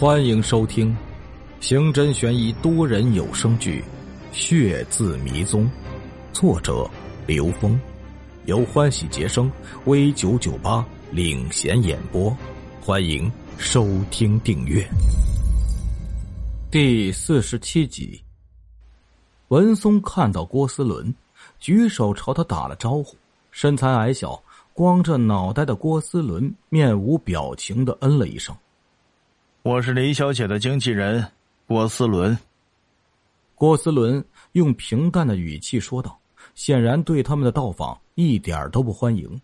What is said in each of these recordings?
欢迎收听刑侦悬疑多人有声剧《血字迷踪》，作者刘峰，由欢喜杰生 V 九九八领衔演播。欢迎收听订阅。第四十七集，文松看到郭思伦，举手朝他打了招呼。身材矮小、光着脑袋的郭思伦面无表情的嗯了一声。我是林小姐的经纪人郭思伦。郭思伦用平淡的语气说道，显然对他们的到访一点都不欢迎。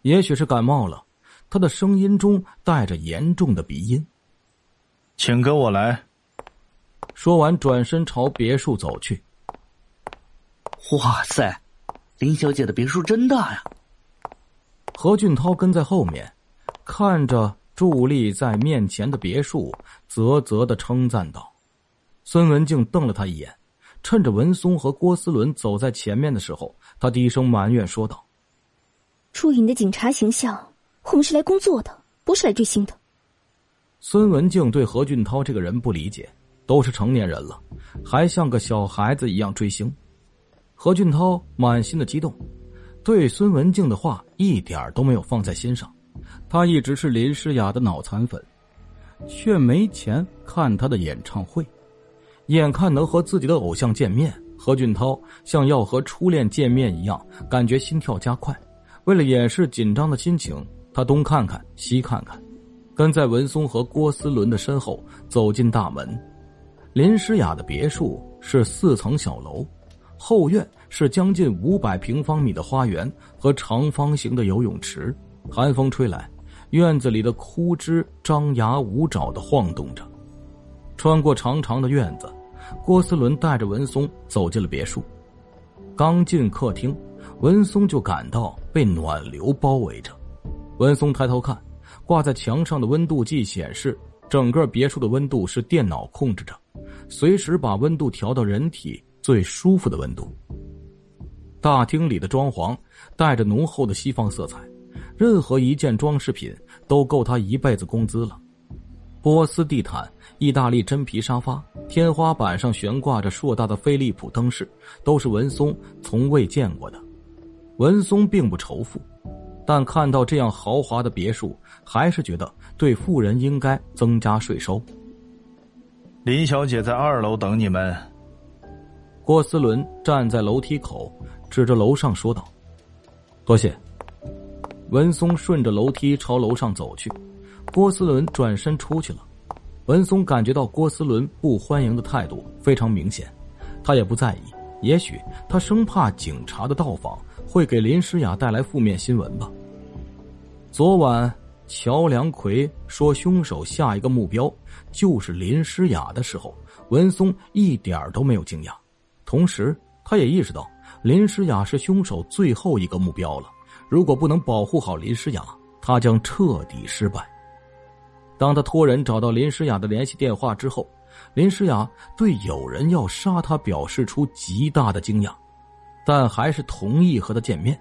也许是感冒了，他的声音中带着严重的鼻音。请跟我来。说完，转身朝别墅走去。哇塞，林小姐的别墅真大呀！何俊涛跟在后面，看着。伫立在面前的别墅，啧啧的称赞道：“孙文静瞪了他一眼，趁着文松和郭思伦走在前面的时候，他低声埋怨说道：‘注意你的警察形象，我们是来工作的，不是来追星的。’”孙文静对何俊涛这个人不理解，都是成年人了，还像个小孩子一样追星。何俊涛满心的激动，对孙文静的话一点都没有放在心上。他一直是林诗雅的脑残粉，却没钱看她的演唱会。眼看能和自己的偶像见面，何俊涛像要和初恋见面一样，感觉心跳加快。为了掩饰紧张的心情，他东看看西看看，跟在文松和郭思伦的身后走进大门。林诗雅的别墅是四层小楼，后院是将近五百平方米的花园和长方形的游泳池。寒风吹来，院子里的枯枝张牙舞爪的晃动着。穿过长长的院子，郭思伦带着文松走进了别墅。刚进客厅，文松就感到被暖流包围着。文松抬头看，挂在墙上的温度计显示，整个别墅的温度是电脑控制着，随时把温度调到人体最舒服的温度。大厅里的装潢带着浓厚的西方色彩。任何一件装饰品都够他一辈子工资了。波斯地毯、意大利真皮沙发，天花板上悬挂着硕大的飞利浦灯饰，都是文松从未见过的。文松并不仇富，但看到这样豪华的别墅，还是觉得对富人应该增加税收。林小姐在二楼等你们。郭思伦站在楼梯口，指着楼上说道：“多谢。”文松顺着楼梯朝楼上走去，郭思伦转身出去了。文松感觉到郭思伦不欢迎的态度非常明显，他也不在意。也许他生怕警察的到访会给林诗雅带来负面新闻吧。昨晚乔梁奎说凶手下一个目标就是林诗雅的时候，文松一点都没有惊讶，同时他也意识到林诗雅是凶手最后一个目标了。如果不能保护好林诗雅，他将彻底失败。当他托人找到林诗雅的联系电话之后，林诗雅对有人要杀他表示出极大的惊讶，但还是同意和他见面，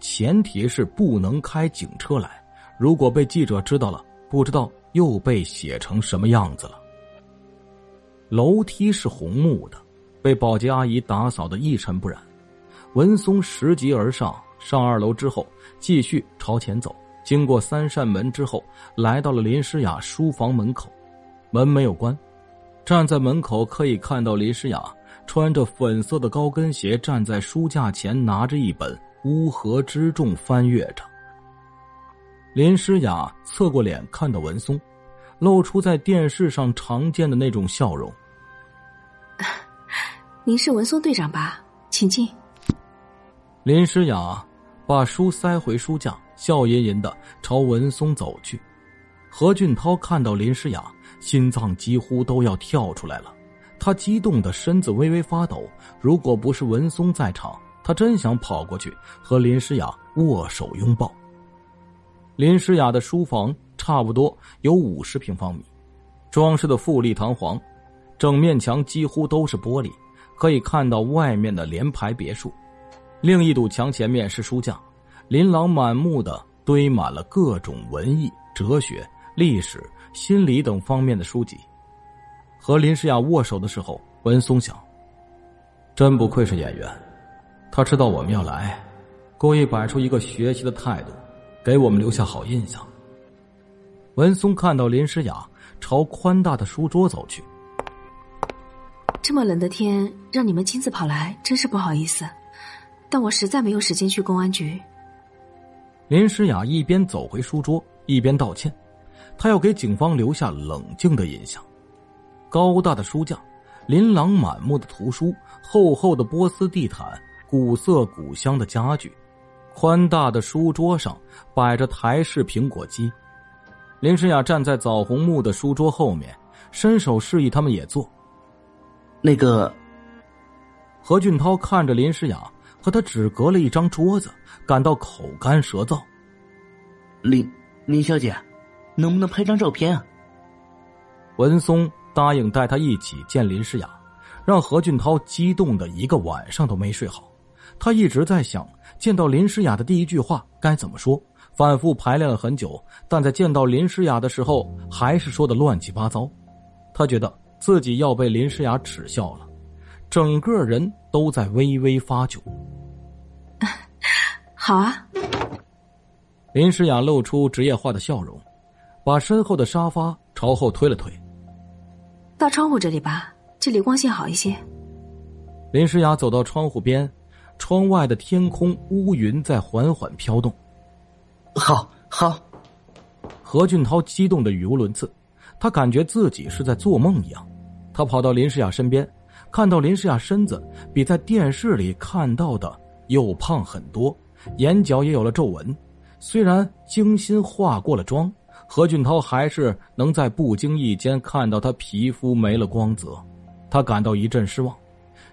前提是不能开警车来。如果被记者知道了，不知道又被写成什么样子了。楼梯是红木的，被保洁阿姨打扫的一尘不染。文松拾级而上。上二楼之后，继续朝前走，经过三扇门之后，来到了林诗雅书房门口，门没有关，站在门口可以看到林诗雅穿着粉色的高跟鞋站在书架前，拿着一本《乌合之众》翻阅着。林诗雅侧过脸看到文松，露出在电视上常见的那种笑容。您是文松队长吧？请进。林诗雅。把书塞回书架，笑吟吟的朝文松走去。何俊涛看到林诗雅，心脏几乎都要跳出来了，他激动的身子微微发抖。如果不是文松在场，他真想跑过去和林诗雅握手拥抱。林诗雅的书房差不多有五十平方米，装饰的富丽堂皇，整面墙几乎都是玻璃，可以看到外面的联排别墅。另一堵墙前面是书架，琳琅满目的堆满了各种文艺、哲学、历史、心理等方面的书籍。和林诗雅握手的时候，文松想：真不愧是演员，他知道我们要来，故意摆出一个学习的态度，给我们留下好印象。文松看到林诗雅朝宽大的书桌走去。这么冷的天，让你们亲自跑来，真是不好意思。但我实在没有时间去公安局。林诗雅一边走回书桌，一边道歉。她要给警方留下冷静的印象。高大的书架，琳琅满目的图书，厚厚的波斯地毯，古色古香的家具，宽大的书桌上摆着台式苹果机。林诗雅站在枣红木的书桌后面，伸手示意他们也坐。那个，何俊涛看着林诗雅和他只隔了一张桌子，感到口干舌燥。林林小姐，能不能拍张照片啊？文松答应带他一起见林诗雅，让何俊涛激动的一个晚上都没睡好。他一直在想见到林诗雅的第一句话该怎么说。反复排练了很久，但在见到林诗雅的时候，还是说的乱七八糟。他觉得自己要被林诗雅耻笑了，整个人都在微微发窘。好啊，林诗雅露出职业化的笑容，把身后的沙发朝后推了推。到窗户这里吧，这里光线好一些。林诗雅走到窗户边，窗外的天空乌云在缓缓飘动。好好，何俊涛激动的语无伦次，他感觉自己是在做梦一样。他跑到林诗雅身边，看到林诗雅身子比在电视里看到的又胖很多，眼角也有了皱纹。虽然精心化过了妆，何俊涛还是能在不经意间看到她皮肤没了光泽，他感到一阵失望。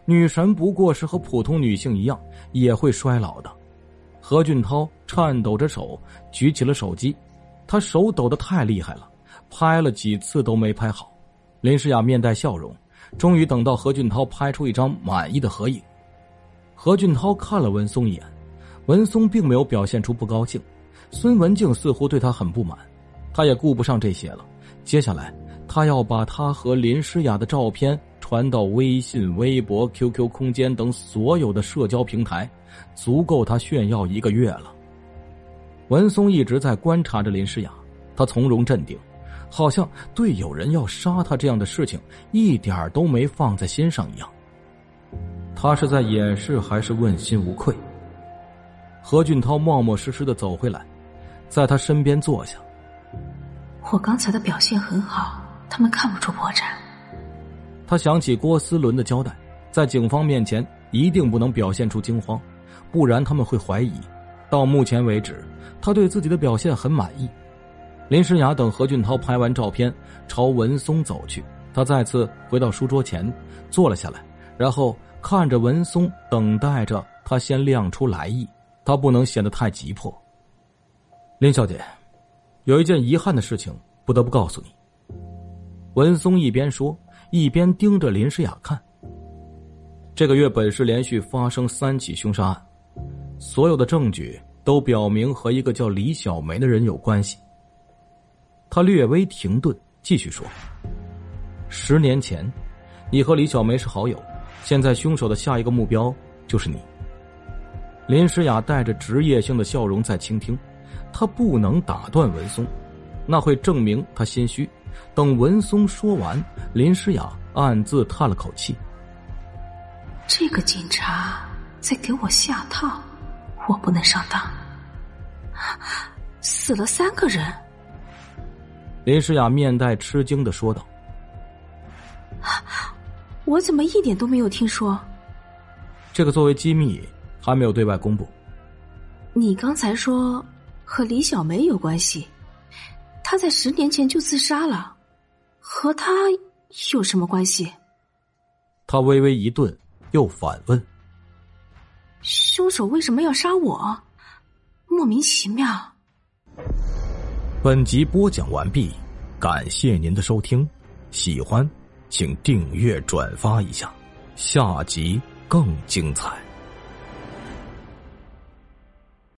女神不过是和普通女性一样，也会衰老的。何俊涛颤抖着手举起了手机，他手抖得太厉害了，拍了几次都没拍好。林诗雅面带笑容，终于等到何俊涛拍出一张满意的合影。何俊涛看了文松一眼，文松并没有表现出不高兴，孙文静似乎对他很不满，他也顾不上这些了。接下来，他要把他和林诗雅的照片传到微信、微博、QQ 空间等所有的社交平台。足够他炫耀一个月了。文松一直在观察着林诗雅，他从容镇定，好像对有人要杀他这样的事情一点都没放在心上一样。他是在掩饰还是问心无愧？何俊涛冒冒失失的走回来，在他身边坐下。我刚才的表现很好，他们看不出破绽。他想起郭思伦的交代，在警方面前一定不能表现出惊慌。不然他们会怀疑。到目前为止，他对自己的表现很满意。林诗雅等何俊涛拍完照片，朝文松走去。他再次回到书桌前，坐了下来，然后看着文松，等待着他先亮出来意。他不能显得太急迫。林小姐，有一件遗憾的事情，不得不告诉你。文松一边说，一边盯着林诗雅看。这个月本市连续发生三起凶杀案。所有的证据都表明和一个叫李小梅的人有关系。他略微停顿，继续说：“十年前，你和李小梅是好友，现在凶手的下一个目标就是你。”林诗雅带着职业性的笑容在倾听，她不能打断文松，那会证明他心虚。等文松说完，林诗雅暗自叹了口气：“这个警察在给我下套。”我不能上当，死了三个人。林诗雅面带吃惊的说道：“我怎么一点都没有听说？这个作为机密，还没有对外公布。你刚才说和李小梅有关系，她在十年前就自杀了，和她有什么关系？”他微微一顿，又反问。凶手为什么要杀我？莫名其妙。本集播讲完毕，感谢您的收听，喜欢请订阅转发一下，下集更精彩。